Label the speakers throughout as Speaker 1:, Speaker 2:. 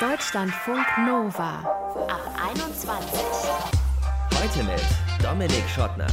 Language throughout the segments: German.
Speaker 1: Deutschlandfunk Nova ab 21.
Speaker 2: Heute mit Dominik Schottner.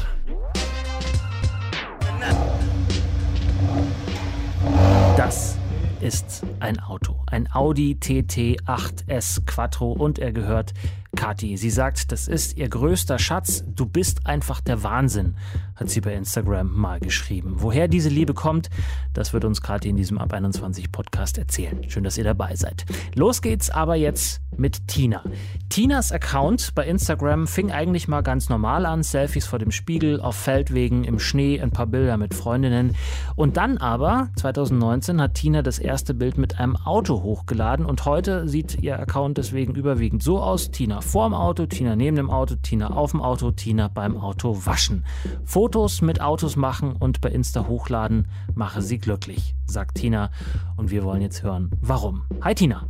Speaker 3: Das ist ein Auto. Ein Audi TT 8S Quattro und er gehört Kathi. Sie sagt, das ist ihr größter Schatz. Du bist einfach der Wahnsinn, hat sie bei Instagram mal geschrieben. Woher diese Liebe kommt, das wird uns Kathi in diesem Ab 21 Podcast erzählen. Schön, dass ihr dabei seid. Los geht's aber jetzt mit Tina. Tinas Account bei Instagram fing eigentlich mal ganz normal an. Selfies vor dem Spiegel, auf Feldwegen, im Schnee, ein paar Bilder mit Freundinnen. Und dann aber, 2019, hat Tina das erste Bild mit einem Auto hochgeladen und heute sieht ihr Account deswegen überwiegend so aus. Tina vorm Auto, Tina neben dem Auto, Tina auf dem Auto, Tina beim Auto waschen. Fotos mit Autos machen und bei Insta hochladen mache sie glücklich, sagt Tina. Und wir wollen jetzt hören, warum. Hi Tina.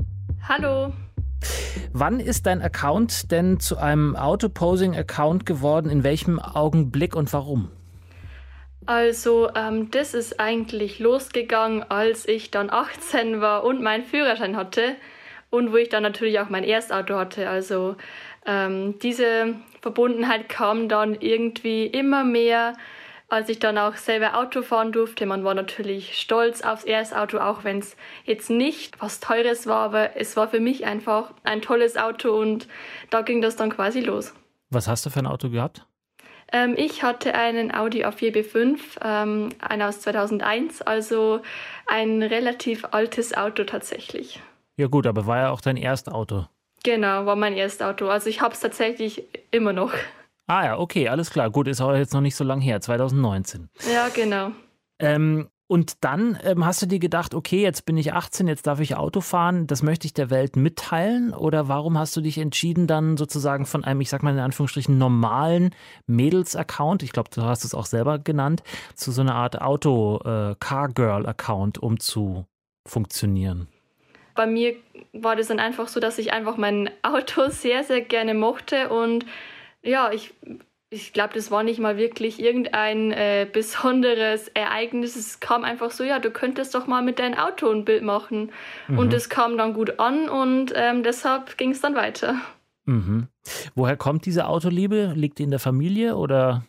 Speaker 4: Hallo.
Speaker 3: Wann ist dein Account denn zu einem Autoposing-Account geworden? In welchem Augenblick und warum?
Speaker 4: Also, ähm, das ist eigentlich losgegangen, als ich dann 18 war und meinen Führerschein hatte und wo ich dann natürlich auch mein Erstauto hatte. Also, ähm, diese Verbundenheit kam dann irgendwie immer mehr, als ich dann auch selber Auto fahren durfte. Man war natürlich stolz aufs Erstauto, auch wenn es jetzt nicht was Teures war, aber es war für mich einfach ein tolles Auto und da ging das dann quasi los.
Speaker 3: Was hast du für ein Auto gehabt?
Speaker 4: Ähm, ich hatte einen Audi A4 B5, ähm, einer aus 2001, also ein relativ altes Auto tatsächlich.
Speaker 3: Ja gut, aber war ja auch dein Erstauto.
Speaker 4: Genau, war mein Erstauto. Also ich habe es tatsächlich immer noch.
Speaker 3: Ah ja, okay, alles klar. Gut, ist aber jetzt noch nicht so lange her, 2019.
Speaker 4: Ja, genau.
Speaker 3: Ähm, und dann ähm, hast du dir gedacht, okay, jetzt bin ich 18, jetzt darf ich Auto fahren, das möchte ich der Welt mitteilen? Oder warum hast du dich entschieden, dann sozusagen von einem, ich sag mal in Anführungsstrichen, normalen Mädels-Account, ich glaube, du hast es auch selber genannt, zu so einer Art Auto-Car-Girl-Account umzufunktionieren?
Speaker 4: Bei mir war das dann einfach so, dass ich einfach mein Auto sehr, sehr gerne mochte und ja, ich ich glaube, das war nicht mal wirklich irgendein äh, besonderes Ereignis. Es kam einfach so, ja, du könntest doch mal mit deinem Auto ein Bild machen. Mhm. Und es kam dann gut an und ähm, deshalb ging es dann weiter.
Speaker 3: Mhm. Woher kommt diese Autoliebe? Liegt die in der Familie oder?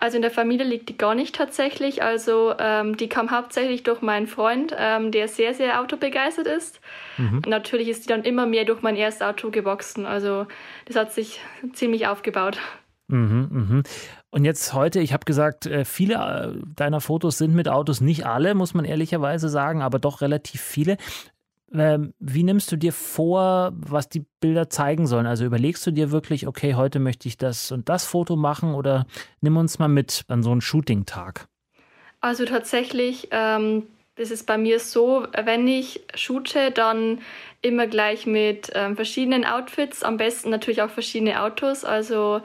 Speaker 4: Also in der Familie liegt die gar nicht tatsächlich. Also ähm, die kam hauptsächlich durch meinen Freund, ähm, der sehr, sehr autobegeistert ist. Mhm. Natürlich ist die dann immer mehr durch mein erstes Auto gewachsen. Also das hat sich ziemlich aufgebaut.
Speaker 3: Mhm, mhm. Und jetzt heute, ich habe gesagt, äh, viele äh, deiner Fotos sind mit Autos, nicht alle, muss man ehrlicherweise sagen, aber doch relativ viele. Ähm, wie nimmst du dir vor, was die Bilder zeigen sollen? Also überlegst du dir wirklich, okay, heute möchte ich das und das Foto machen oder nimm uns mal mit an so einen Shooting-Tag?
Speaker 4: Also tatsächlich, ähm, das ist bei mir so, wenn ich shoote, dann immer gleich mit ähm, verschiedenen Outfits, am besten natürlich auch verschiedene Autos. Also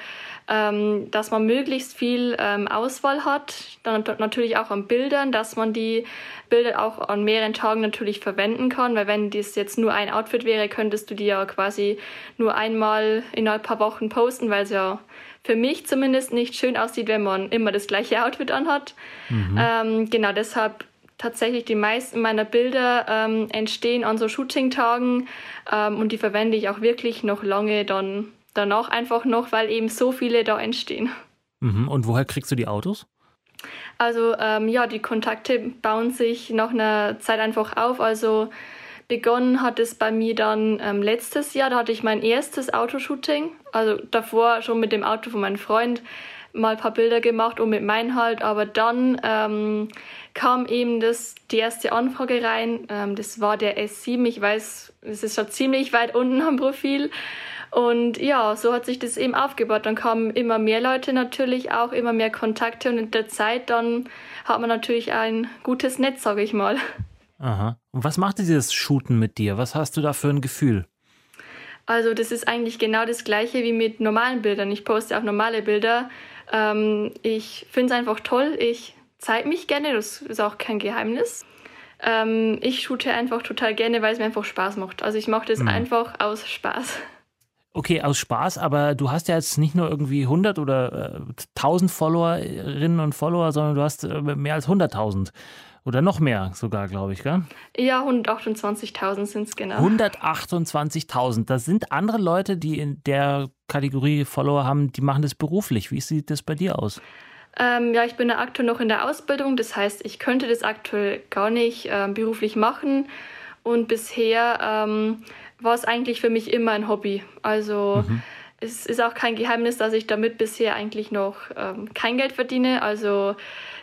Speaker 4: ähm, dass man möglichst viel ähm, Auswahl hat, dann natürlich auch an Bildern, dass man die Bilder auch an mehreren Tagen natürlich verwenden kann, weil wenn das jetzt nur ein Outfit wäre, könntest du die ja quasi nur einmal in ein paar Wochen posten, weil es ja für mich zumindest nicht schön aussieht, wenn man immer das gleiche Outfit anhat. Mhm. Ähm, genau deshalb tatsächlich die meisten meiner Bilder ähm, entstehen an so Shooting-Tagen ähm, und die verwende ich auch wirklich noch lange dann danach einfach noch, weil eben so viele da entstehen.
Speaker 3: Mhm. Und woher kriegst du die Autos?
Speaker 4: Also ähm, ja, die Kontakte bauen sich nach einer Zeit einfach auf. Also begonnen hat es bei mir dann ähm, letztes Jahr, da hatte ich mein erstes Autoshooting. Also davor schon mit dem Auto von meinem Freund mal ein paar Bilder gemacht und mit meinem halt, aber dann ähm, kam eben das, die erste Anfrage rein. Ähm, das war der S7. Ich weiß, es ist schon ziemlich weit unten am Profil. Und ja, so hat sich das eben aufgebaut. Dann kamen immer mehr Leute natürlich auch, immer mehr Kontakte und in der Zeit dann hat man natürlich ein gutes Netz, sage ich mal.
Speaker 3: Aha. Und was macht dieses Shooten mit dir? Was hast du da für ein Gefühl?
Speaker 4: Also das ist eigentlich genau das gleiche wie mit normalen Bildern. Ich poste auch normale Bilder. Ähm, ich finde es einfach toll. Ich zeige mich gerne, das ist auch kein Geheimnis. Ähm, ich shoote einfach total gerne, weil es mir einfach Spaß macht. Also ich mache das mhm. einfach aus Spaß.
Speaker 3: Okay, aus Spaß, aber du hast ja jetzt nicht nur irgendwie 100 oder äh, 1000 Followerinnen und Follower, sondern du hast äh, mehr als 100.000. Oder noch mehr sogar, glaube ich, gell?
Speaker 4: Ja, 128.000 sind es genau.
Speaker 3: 128.000. Das sind andere Leute, die in der Kategorie Follower haben, die machen das beruflich. Wie sieht das bei dir aus?
Speaker 4: Ähm, ja, ich bin ja aktuell noch in der Ausbildung. Das heißt, ich könnte das aktuell gar nicht ähm, beruflich machen. Und bisher ähm, war es eigentlich für mich immer ein Hobby. Also mhm. es ist auch kein Geheimnis, dass ich damit bisher eigentlich noch ähm, kein Geld verdiene. Also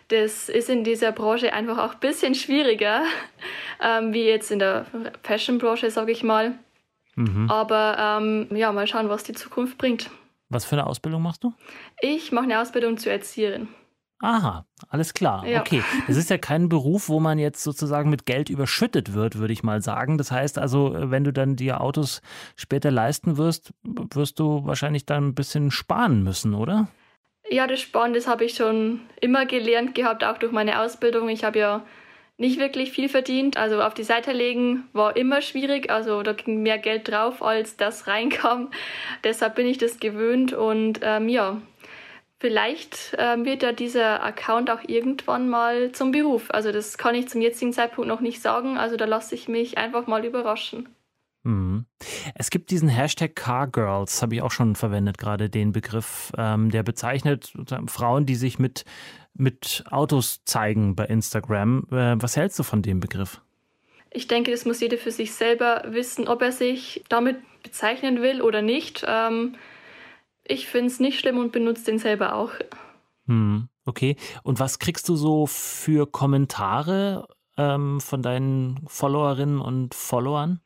Speaker 4: das ist in dieser Branche einfach auch ein bisschen schwieriger, ähm, wie jetzt in der Fashion-Branche, sage ich mal. Mhm. Aber ähm, ja, mal schauen, was die Zukunft bringt.
Speaker 3: Was für eine Ausbildung machst du?
Speaker 4: Ich mache eine Ausbildung zur Erzieherin.
Speaker 3: Aha, alles klar. Ja. Okay. Es ist ja kein Beruf, wo man jetzt sozusagen mit Geld überschüttet wird, würde ich mal sagen. Das heißt also, wenn du dann die Autos später leisten wirst, wirst du wahrscheinlich dann ein bisschen sparen müssen, oder?
Speaker 4: Ja, das Sparen, das habe ich schon immer gelernt gehabt, auch durch meine Ausbildung. Ich habe ja nicht wirklich viel verdient. Also auf die Seite legen war immer schwierig. Also da ging mehr Geld drauf, als das reinkam. Deshalb bin ich das gewöhnt und ähm, ja, Vielleicht äh, wird ja dieser Account auch irgendwann mal zum Beruf. Also das kann ich zum jetzigen Zeitpunkt noch nicht sagen. Also da lasse ich mich einfach mal überraschen.
Speaker 3: Mhm. Es gibt diesen Hashtag Cargirls, habe ich auch schon verwendet, gerade den Begriff, ähm, der bezeichnet Frauen, die sich mit, mit Autos zeigen bei Instagram. Äh, was hältst du von dem Begriff?
Speaker 4: Ich denke, das muss jeder für sich selber wissen, ob er sich damit bezeichnen will oder nicht. Ähm, ich finde es nicht schlimm und benutze den selber auch.
Speaker 3: Hm, okay. Und was kriegst du so für Kommentare ähm, von deinen Followerinnen und Followern?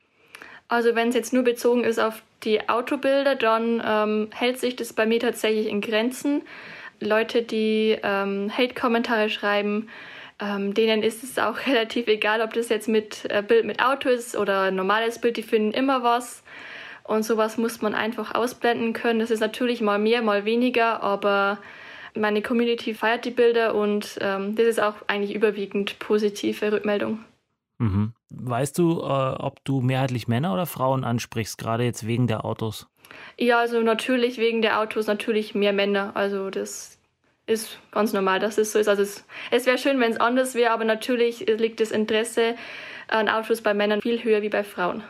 Speaker 4: Also wenn es jetzt nur bezogen ist auf die Autobilder, dann ähm, hält sich das bei mir tatsächlich in Grenzen. Leute, die ähm, Hate-Kommentare schreiben, ähm, denen ist es auch relativ egal, ob das jetzt mit äh, Bild mit Auto ist oder normales Bild, die finden immer was. Und sowas muss man einfach ausblenden können. Das ist natürlich mal mehr, mal weniger, aber meine Community feiert die Bilder und ähm, das ist auch eigentlich überwiegend positive Rückmeldung.
Speaker 3: Mhm. Weißt du, äh, ob du mehrheitlich Männer oder Frauen ansprichst, gerade jetzt wegen der Autos?
Speaker 4: Ja, also natürlich wegen der Autos natürlich mehr Männer. Also das ist ganz normal, dass es so ist. Also es, es wäre schön, wenn es anders wäre, aber natürlich liegt das Interesse an Autos bei Männern viel höher wie bei Frauen.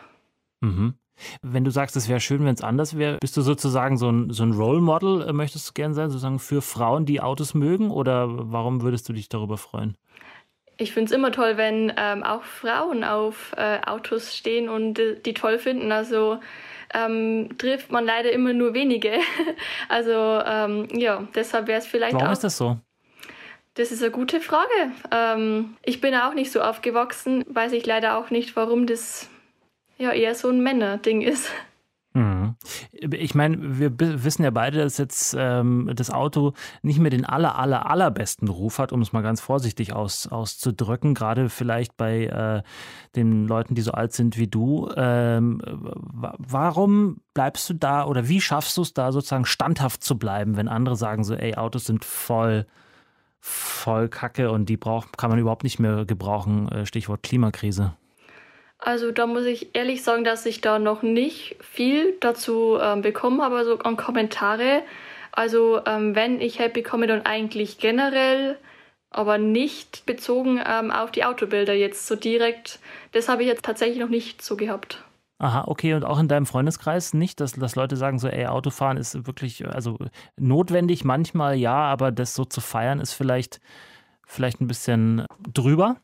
Speaker 3: Mhm. Wenn du sagst, es wäre schön, wenn es anders wäre, bist du sozusagen so ein, so ein Role Model, äh, möchtest du gern sein, sozusagen für Frauen, die Autos mögen? Oder warum würdest du dich darüber freuen?
Speaker 4: Ich finde es immer toll, wenn ähm, auch Frauen auf äh, Autos stehen und äh, die toll finden. Also ähm, trifft man leider immer nur wenige. also ähm, ja, deshalb wäre es vielleicht
Speaker 3: Warum
Speaker 4: auch.
Speaker 3: Warum ist das so?
Speaker 4: Das ist eine gute Frage. Ähm, ich bin auch nicht so aufgewachsen, weiß ich leider auch nicht, warum das ja eher so ein Männerding ist.
Speaker 3: Mhm. Ich meine, wir wissen ja beide, dass jetzt ähm, das Auto nicht mehr den aller, aller, allerbesten Ruf hat, um es mal ganz vorsichtig aus, auszudrücken, gerade vielleicht bei äh, den Leuten, die so alt sind wie du. Ähm, warum bleibst du da oder wie schaffst du es da sozusagen standhaft zu bleiben, wenn andere sagen so, ey, Autos sind voll, voll Kacke und die braucht, kann man überhaupt nicht mehr gebrauchen, äh, Stichwort Klimakrise?
Speaker 4: Also da muss ich ehrlich sagen, dass ich da noch nicht viel dazu ähm, bekommen habe, also an Kommentare. Also ähm, wenn ich Hate bekomme, dann eigentlich generell, aber nicht bezogen ähm, auf die Autobilder jetzt so direkt. Das habe ich jetzt tatsächlich noch nicht so gehabt.
Speaker 3: Aha, okay. Und auch in deinem Freundeskreis nicht, dass, dass Leute sagen so, ey, Autofahren ist wirklich, also notwendig manchmal ja, aber das so zu feiern ist vielleicht, vielleicht ein bisschen drüber?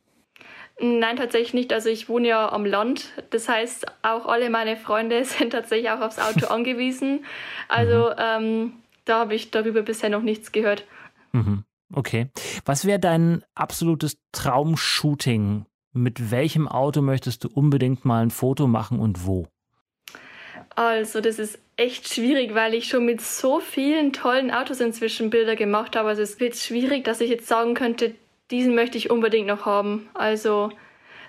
Speaker 4: Nein, tatsächlich nicht. Also ich wohne ja am Land. Das heißt, auch alle meine Freunde sind tatsächlich auch aufs Auto angewiesen. Also mhm. ähm, da habe ich darüber bisher noch nichts gehört.
Speaker 3: Mhm. Okay. Was wäre dein absolutes Traumshooting? Mit welchem Auto möchtest du unbedingt mal ein Foto machen und wo?
Speaker 4: Also, das ist echt schwierig, weil ich schon mit so vielen tollen Autos inzwischen Bilder gemacht habe. Also, es wird schwierig, dass ich jetzt sagen könnte, diesen möchte ich unbedingt noch haben. Also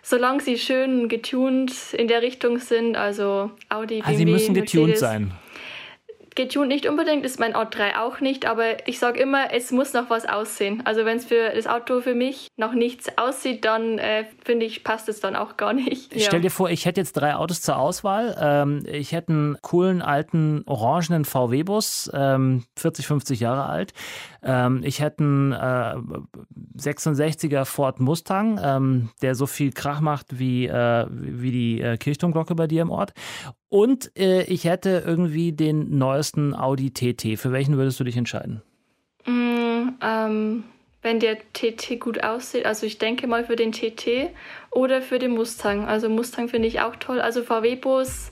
Speaker 4: solange sie schön getuned in der Richtung sind, also Audi, BMW,
Speaker 3: ah, Sie müssen getuned
Speaker 4: Mercedes,
Speaker 3: sein.
Speaker 4: Getuned nicht unbedingt, ist mein Ort 3 auch nicht, aber ich sage immer, es muss noch was aussehen. Also wenn es für das Auto für mich noch nichts aussieht, dann äh, finde ich, passt es dann auch gar nicht.
Speaker 3: Ja. Stell dir vor, ich hätte jetzt drei Autos zur Auswahl. Ähm, ich hätte einen coolen alten orangenen VW-Bus, ähm, 40, 50 Jahre alt. Ähm, ich hätte einen äh, 66er Ford Mustang, ähm, der so viel Krach macht wie, äh, wie die äh, Kirchturmglocke bei dir im Ort. Und äh, ich hätte irgendwie den neuesten Audi TT. Für welchen würdest du dich entscheiden?
Speaker 4: Mm, ähm, wenn der TT gut aussieht, also ich denke mal für den TT oder für den Mustang. Also Mustang finde ich auch toll. Also VW-Bus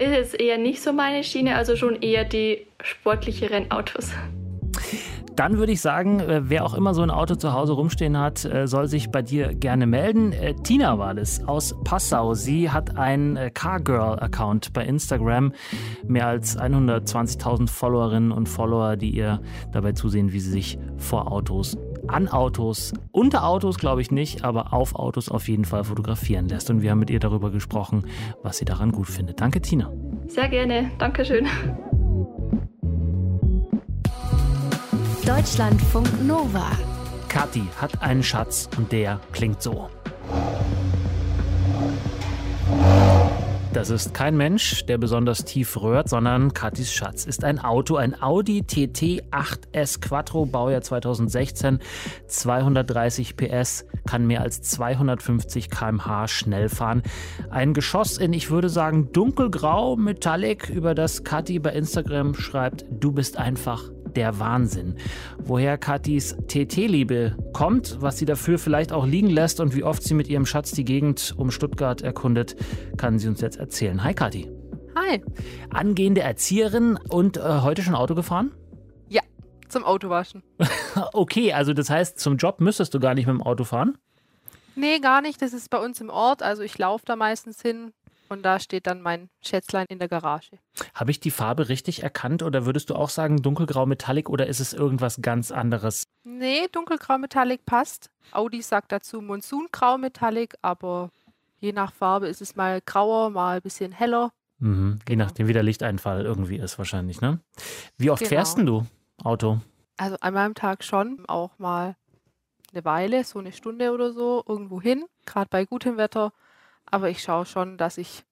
Speaker 4: ist jetzt eher nicht so meine Schiene, also schon eher die sportlicheren Autos.
Speaker 3: Dann würde ich sagen, äh, wer auch immer so ein Auto zu Hause rumstehen hat, äh, soll sich bei dir gerne melden. Äh, Tina war das aus Passau. Sie hat einen Cargirl-Account bei Instagram. Mehr als 120.000 Followerinnen und Follower, die ihr dabei zusehen, wie sie sich vor Autos an Autos, unter Autos glaube ich nicht, aber auf Autos auf jeden Fall fotografieren lässt. Und wir haben mit ihr darüber gesprochen, was sie daran gut findet. Danke, Tina.
Speaker 4: Sehr gerne. Dankeschön.
Speaker 1: Deutschlandfunk Nova.
Speaker 3: Kathi hat einen Schatz und der klingt so. Das ist kein Mensch, der besonders tief rührt, sondern Katis Schatz ist ein Auto, ein Audi TT 8S Quattro, Baujahr 2016, 230 PS, kann mehr als 250 km/h schnell fahren. Ein Geschoss in, ich würde sagen, dunkelgrau, metallic, über das Kathi bei Instagram schreibt, du bist einfach der Wahnsinn. Woher Katis TT-Liebe kommt, was sie dafür vielleicht auch liegen lässt und wie oft sie mit ihrem Schatz die Gegend um Stuttgart erkundet, kann sie uns jetzt erzählen. Hi Kathi.
Speaker 5: Hi.
Speaker 3: Angehende Erzieherin und äh, heute schon Auto gefahren?
Speaker 5: Ja, zum Autowaschen.
Speaker 3: okay, also das heißt, zum Job müsstest du gar nicht mit dem Auto fahren?
Speaker 5: Nee, gar nicht. Das ist bei uns im Ort. Also ich laufe da meistens hin, und da steht dann mein Schätzlein in der Garage.
Speaker 3: Habe ich die Farbe richtig erkannt oder würdest du auch sagen dunkelgrau Metallic oder ist es irgendwas ganz anderes?
Speaker 5: Nee, dunkelgrau Metallic passt. Audi sagt dazu Monsungrau Metallic, aber je nach Farbe ist es mal grauer, mal ein bisschen heller.
Speaker 3: Mhm. Je genau. nachdem, wie der Lichteinfall irgendwie ist wahrscheinlich, ne? Wie oft genau. fährst du Auto?
Speaker 5: Also einmal am Tag schon, auch mal eine Weile, so eine Stunde oder so, irgendwo hin, gerade bei gutem Wetter. Aber ich schaue schon, dass ich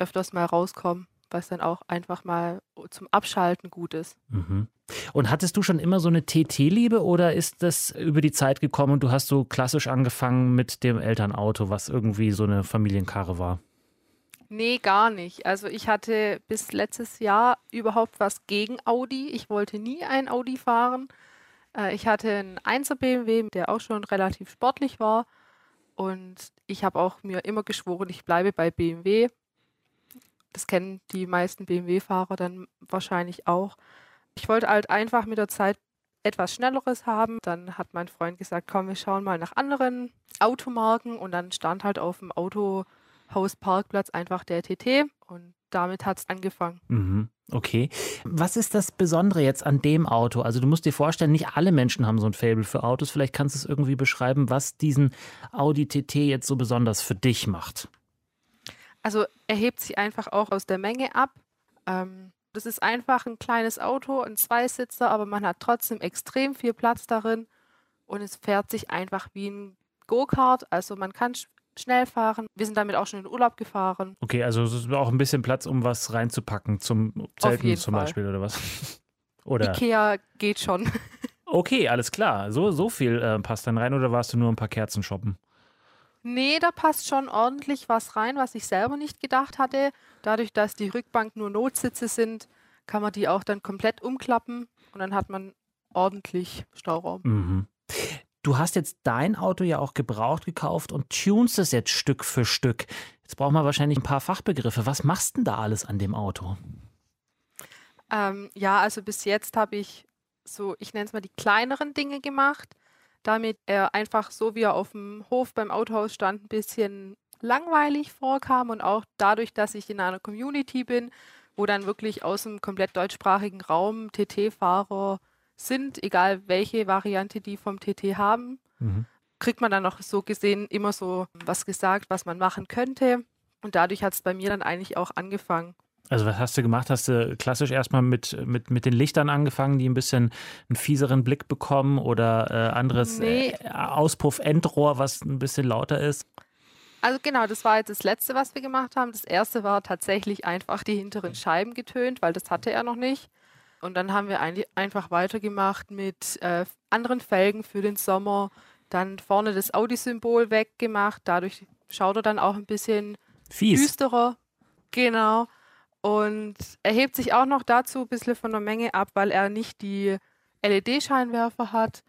Speaker 5: öfters mal rauskomme, was dann auch einfach mal zum Abschalten gut ist.
Speaker 3: Mhm. Und hattest du schon immer so eine TT-Liebe oder ist das über die Zeit gekommen und du hast so klassisch angefangen mit dem Elternauto, was irgendwie so eine Familienkarre war?
Speaker 5: Nee, gar nicht. Also ich hatte bis letztes Jahr überhaupt was gegen Audi. Ich wollte nie ein Audi fahren. Äh, ich hatte einen 1er BMW, der auch schon relativ sportlich war. Und ich habe auch mir immer geschworen, ich bleibe bei BMW. Das kennen die meisten BMW-Fahrer dann wahrscheinlich auch. Ich wollte halt einfach mit der Zeit etwas Schnelleres haben. Dann hat mein Freund gesagt, komm, wir schauen mal nach anderen Automarken. Und dann stand halt auf dem Autohaus-Parkplatz einfach der TT. Und damit hat es angefangen.
Speaker 3: Mhm. Okay. Was ist das Besondere jetzt an dem Auto? Also du musst dir vorstellen, nicht alle Menschen haben so ein Fable für Autos. Vielleicht kannst du es irgendwie beschreiben, was diesen Audi TT jetzt so besonders für dich macht.
Speaker 5: Also er hebt sich einfach auch aus der Menge ab. Ähm, das ist einfach ein kleines Auto, ein Zweisitzer, aber man hat trotzdem extrem viel Platz darin und es fährt sich einfach wie ein Go-Kart. Also man kann schnell fahren. Wir sind damit auch schon in den Urlaub gefahren.
Speaker 3: Okay, also es ist auch ein bisschen Platz, um was reinzupacken, zum Zelten zum Fall. Beispiel oder was?
Speaker 5: oder? Ikea geht schon.
Speaker 3: Okay, alles klar. So, so viel äh, passt dann rein oder warst du nur ein paar Kerzen shoppen?
Speaker 5: Nee, da passt schon ordentlich was rein, was ich selber nicht gedacht hatte. Dadurch, dass die Rückbank nur Notsitze sind, kann man die auch dann komplett umklappen und dann hat man ordentlich Stauraum.
Speaker 3: Mhm. Du hast jetzt dein Auto ja auch gebraucht gekauft und tunst es jetzt Stück für Stück. Jetzt brauchen wir wahrscheinlich ein paar Fachbegriffe. Was machst denn da alles an dem Auto?
Speaker 5: Ähm, ja, also bis jetzt habe ich so, ich nenne es mal die kleineren Dinge gemacht, damit er einfach so, wie er auf dem Hof beim Autohaus stand, ein bisschen langweilig vorkam und auch dadurch, dass ich in einer Community bin, wo dann wirklich aus dem komplett deutschsprachigen Raum TT-Fahrer sind, egal welche Variante die vom TT haben, mhm. kriegt man dann noch so gesehen immer so was gesagt, was man machen könnte. Und dadurch hat es bei mir dann eigentlich auch angefangen.
Speaker 3: Also was hast du gemacht? Hast du klassisch erstmal mit, mit, mit den Lichtern angefangen, die ein bisschen einen fieseren Blick bekommen oder äh, anderes nee. äh, Auspuff-Endrohr, was ein bisschen lauter ist?
Speaker 5: Also genau, das war jetzt das Letzte, was wir gemacht haben. Das erste war tatsächlich einfach die hinteren Scheiben getönt, weil das hatte er noch nicht. Und dann haben wir ein, einfach weitergemacht mit äh, anderen Felgen für den Sommer. Dann vorne das Audi-Symbol weggemacht. Dadurch schaut er dann auch ein bisschen
Speaker 3: Fies.
Speaker 5: düsterer. Genau. Und er hebt sich auch noch dazu ein bisschen von der Menge ab, weil er nicht die LED-Scheinwerfer hat,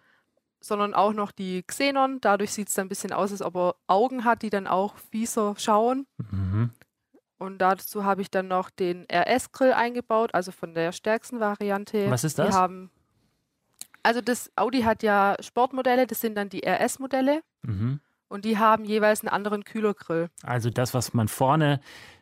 Speaker 5: sondern auch noch die Xenon. Dadurch sieht es dann ein bisschen aus, als ob er Augen hat, die dann auch fieser schauen. Mhm. Und dazu habe ich dann noch den RS-Grill eingebaut, also von der stärksten Variante.
Speaker 3: Was ist das?
Speaker 5: Wir haben, also das Audi hat ja Sportmodelle, das sind dann die RS-Modelle. Mhm. Und die haben jeweils einen anderen Kühlergrill.
Speaker 3: Also das, was man vorne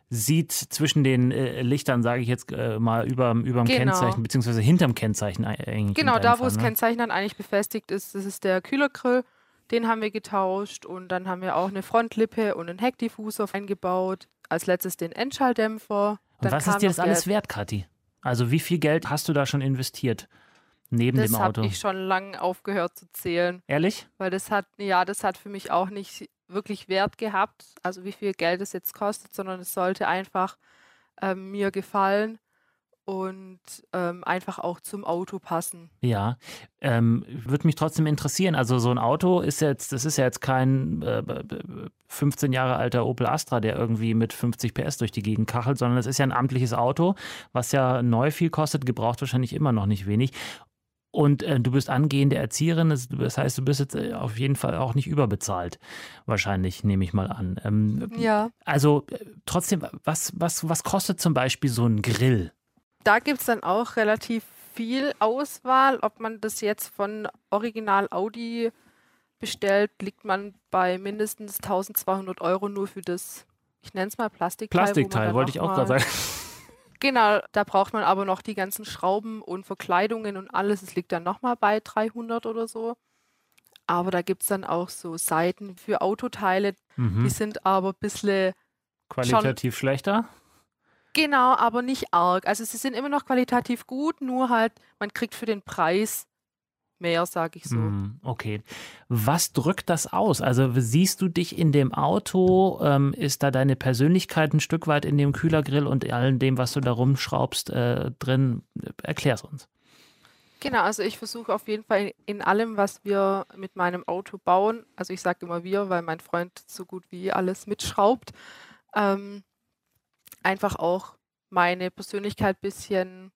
Speaker 3: sieht zwischen den äh, Lichtern, sage ich jetzt äh, mal, über, dem genau. Kennzeichen, beziehungsweise hinterm Kennzeichen eigentlich.
Speaker 5: Genau, da wo
Speaker 3: Fall,
Speaker 5: das ne? Kennzeichen dann eigentlich befestigt ist, das ist der Kühlergrill. Den haben wir getauscht und dann haben wir auch eine Frontlippe und einen Heckdiffusor eingebaut. Als letztes den Endschalldämpfer.
Speaker 3: Und was ist dir das alles wert, Kathi? Also wie viel Geld hast du da schon investiert? Neben
Speaker 5: das
Speaker 3: dem Auto.
Speaker 5: Das habe ich schon lange aufgehört zu zählen.
Speaker 3: Ehrlich?
Speaker 5: Weil das hat, ja, das hat für mich auch nicht wirklich Wert gehabt, also wie viel Geld es jetzt kostet, sondern es sollte einfach ähm, mir gefallen und ähm, einfach auch zum Auto passen.
Speaker 3: Ja, ähm, würde mich trotzdem interessieren. Also so ein Auto ist jetzt, das ist ja jetzt kein äh, 15 Jahre alter Opel Astra, der irgendwie mit 50 PS durch die Gegend kachelt, sondern es ist ja ein amtliches Auto, was ja neu viel kostet, gebraucht wahrscheinlich immer noch nicht wenig. Und äh, du bist angehende Erzieherin, das, heißt, du bist jetzt äh, auf jeden Fall auch nicht überbezahlt. Wahrscheinlich, nehme ich mal an. Ähm,
Speaker 5: ja.
Speaker 3: Also äh, trotzdem, was, was, was kostet zum Beispiel so ein Grill?
Speaker 5: Da gibt es dann auch relativ viel Auswahl. Ob man das jetzt von Original Audi bestellt, liegt man bei mindestens 1200 Euro nur für das, ich nenne es mal Plastikteil.
Speaker 3: Plastikteil, wollte ich auch gerade sagen.
Speaker 5: Genau, da braucht man aber noch die ganzen Schrauben und Verkleidungen und alles. Es liegt dann nochmal bei 300 oder so. Aber da gibt es dann auch so Seiten für Autoteile, mhm. die sind aber ein bisschen.
Speaker 3: Qualitativ schlechter?
Speaker 5: Genau, aber nicht arg. Also sie sind immer noch qualitativ gut, nur halt, man kriegt für den Preis mehr, sage ich so. Hm,
Speaker 3: okay. Was drückt das aus? Also siehst du dich in dem Auto? Ähm, ist da deine Persönlichkeit ein Stück weit in dem Kühlergrill und allem dem, was du da rumschraubst, äh, drin? Erklär's uns.
Speaker 5: Genau, also ich versuche auf jeden Fall in allem, was wir mit meinem Auto bauen, also ich sage immer wir, weil mein Freund so gut wie alles mitschraubt, ähm, einfach auch meine Persönlichkeit ein bisschen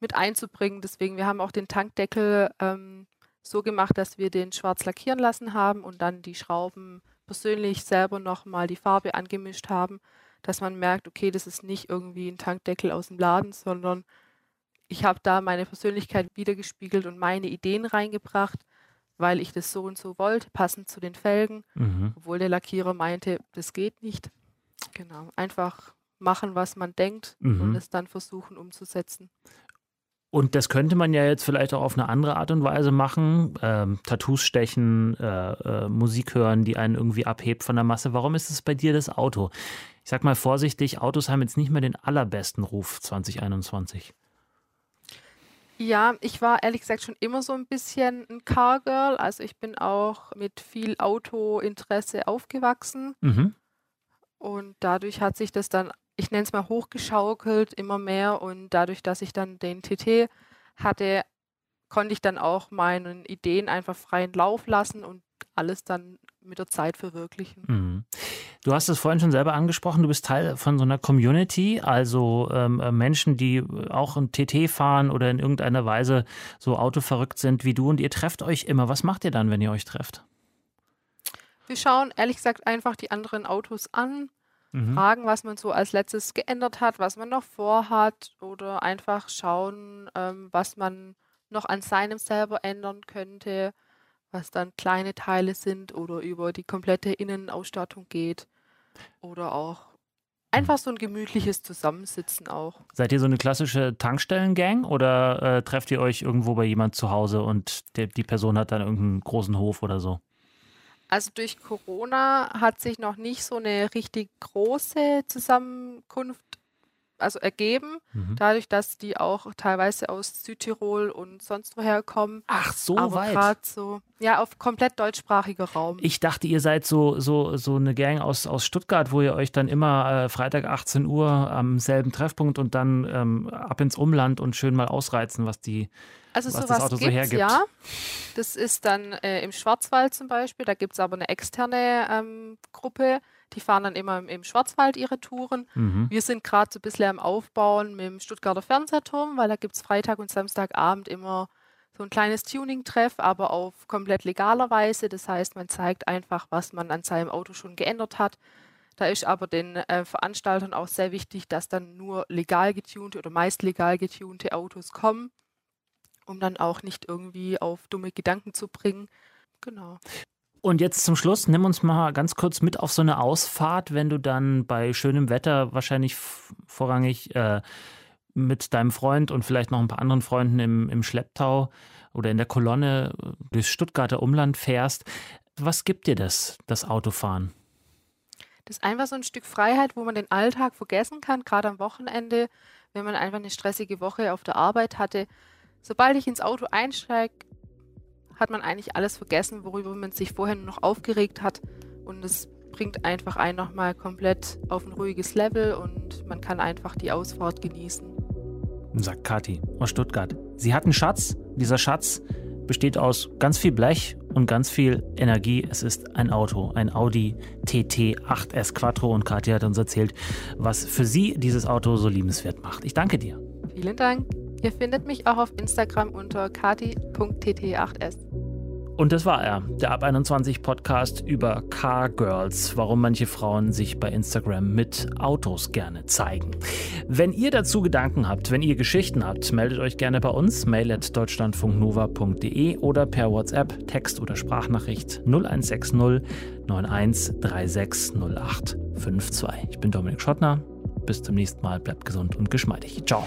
Speaker 5: mit einzubringen. Deswegen, wir haben auch den Tankdeckel ähm, so gemacht, dass wir den schwarz lackieren lassen haben und dann die Schrauben persönlich selber nochmal die Farbe angemischt haben, dass man merkt, okay, das ist nicht irgendwie ein Tankdeckel aus dem Laden, sondern ich habe da meine Persönlichkeit wiedergespiegelt und meine Ideen reingebracht, weil ich das so und so wollte, passend zu den Felgen, mhm. obwohl der Lackierer meinte, das geht nicht. Genau, einfach machen, was man denkt mhm. und es dann versuchen umzusetzen.
Speaker 3: Und das könnte man ja jetzt vielleicht auch auf eine andere Art und Weise machen. Ähm, Tattoos stechen, äh, äh, Musik hören, die einen irgendwie abhebt von der Masse. Warum ist es bei dir das Auto? Ich sag mal vorsichtig, Autos haben jetzt nicht mehr den allerbesten Ruf 2021.
Speaker 5: Ja, ich war ehrlich gesagt schon immer so ein bisschen ein Cargirl. Also ich bin auch mit viel Autointeresse aufgewachsen. Mhm. Und dadurch hat sich das dann ich nenne es mal hochgeschaukelt, immer mehr. Und dadurch, dass ich dann den TT hatte, konnte ich dann auch meinen Ideen einfach freien Lauf lassen und alles dann mit der Zeit verwirklichen. Mhm.
Speaker 3: Du hast es vorhin schon selber angesprochen, du bist Teil von so einer Community, also ähm, äh, Menschen, die auch ein TT fahren oder in irgendeiner Weise so autoverrückt sind wie du und ihr trefft euch immer. Was macht ihr dann, wenn ihr euch trefft?
Speaker 5: Wir schauen ehrlich gesagt einfach die anderen Autos an, mhm. fragen, was man so als letztes geändert hat, was man noch vorhat oder einfach schauen, ähm, was man noch an seinem selber ändern könnte, was dann kleine Teile sind oder über die komplette Innenausstattung geht oder auch einfach so ein gemütliches Zusammensitzen auch.
Speaker 3: Seid ihr so eine klassische Tankstellengang oder äh, trefft ihr euch irgendwo bei jemand zu Hause und der, die Person hat dann irgendeinen großen Hof oder so?
Speaker 5: Also durch Corona hat sich noch nicht so eine richtig große Zusammenkunft also ergeben, mhm. dadurch, dass die auch teilweise aus Südtirol und sonst woher kommen.
Speaker 3: Ach, so
Speaker 5: Aber
Speaker 3: weit.
Speaker 5: so, ja, auf komplett deutschsprachiger Raum.
Speaker 3: Ich dachte, ihr seid so, so, so eine Gang aus, aus Stuttgart, wo ihr euch dann immer äh, Freitag 18 Uhr am selben Treffpunkt und dann ähm, ab ins Umland und schön mal ausreizen, was die
Speaker 5: also
Speaker 3: was
Speaker 5: sowas
Speaker 3: das Auto so hergibt.
Speaker 5: ja. Das ist dann äh, im Schwarzwald zum Beispiel. Da gibt es aber eine externe ähm, Gruppe. Die fahren dann immer im, im Schwarzwald ihre Touren. Mhm. Wir sind gerade so ein bisschen am Aufbauen mit dem Stuttgarter Fernsehturm, weil da gibt es Freitag und Samstagabend immer so ein kleines Tuning-Treff, aber auf komplett legaler Weise. Das heißt, man zeigt einfach, was man an seinem Auto schon geändert hat. Da ist aber den äh, Veranstaltern auch sehr wichtig, dass dann nur legal getunte oder meist legal getunte Autos kommen um dann auch nicht irgendwie auf dumme Gedanken zu bringen. Genau.
Speaker 3: Und jetzt zum Schluss, nimm uns mal ganz kurz mit auf so eine Ausfahrt, wenn du dann bei schönem Wetter wahrscheinlich vorrangig äh, mit deinem Freund und vielleicht noch ein paar anderen Freunden im, im Schlepptau oder in der Kolonne durchs Stuttgarter Umland fährst. Was gibt dir das, das Autofahren?
Speaker 5: Das ist einfach so ein Stück Freiheit, wo man den Alltag vergessen kann, gerade am Wochenende, wenn man einfach eine stressige Woche auf der Arbeit hatte Sobald ich ins Auto einsteige, hat man eigentlich alles vergessen, worüber man sich vorher nur noch aufgeregt hat. Und es bringt einfach einen nochmal komplett auf ein ruhiges Level und man kann einfach die Ausfahrt genießen.
Speaker 3: Sagt Kathi aus Stuttgart. Sie hat einen Schatz. Dieser Schatz besteht aus ganz viel Blech und ganz viel Energie. Es ist ein Auto, ein Audi TT 8S Quattro und Kathi hat uns erzählt, was für sie dieses Auto so liebenswert macht. Ich danke dir.
Speaker 5: Vielen Dank. Ihr findet mich auch auf Instagram unter kati.tt8s.
Speaker 3: Und das war er, der Ab 21 Podcast über Car Girls, warum manche Frauen sich bei Instagram mit Autos gerne zeigen. Wenn ihr dazu Gedanken habt, wenn ihr Geschichten habt, meldet euch gerne bei uns, mail at deutschlandfunknova.de oder per WhatsApp, Text oder Sprachnachricht 0160 91360852. Ich bin Dominik Schottner. Bis zum nächsten Mal, bleibt gesund und geschmeidig. Ciao.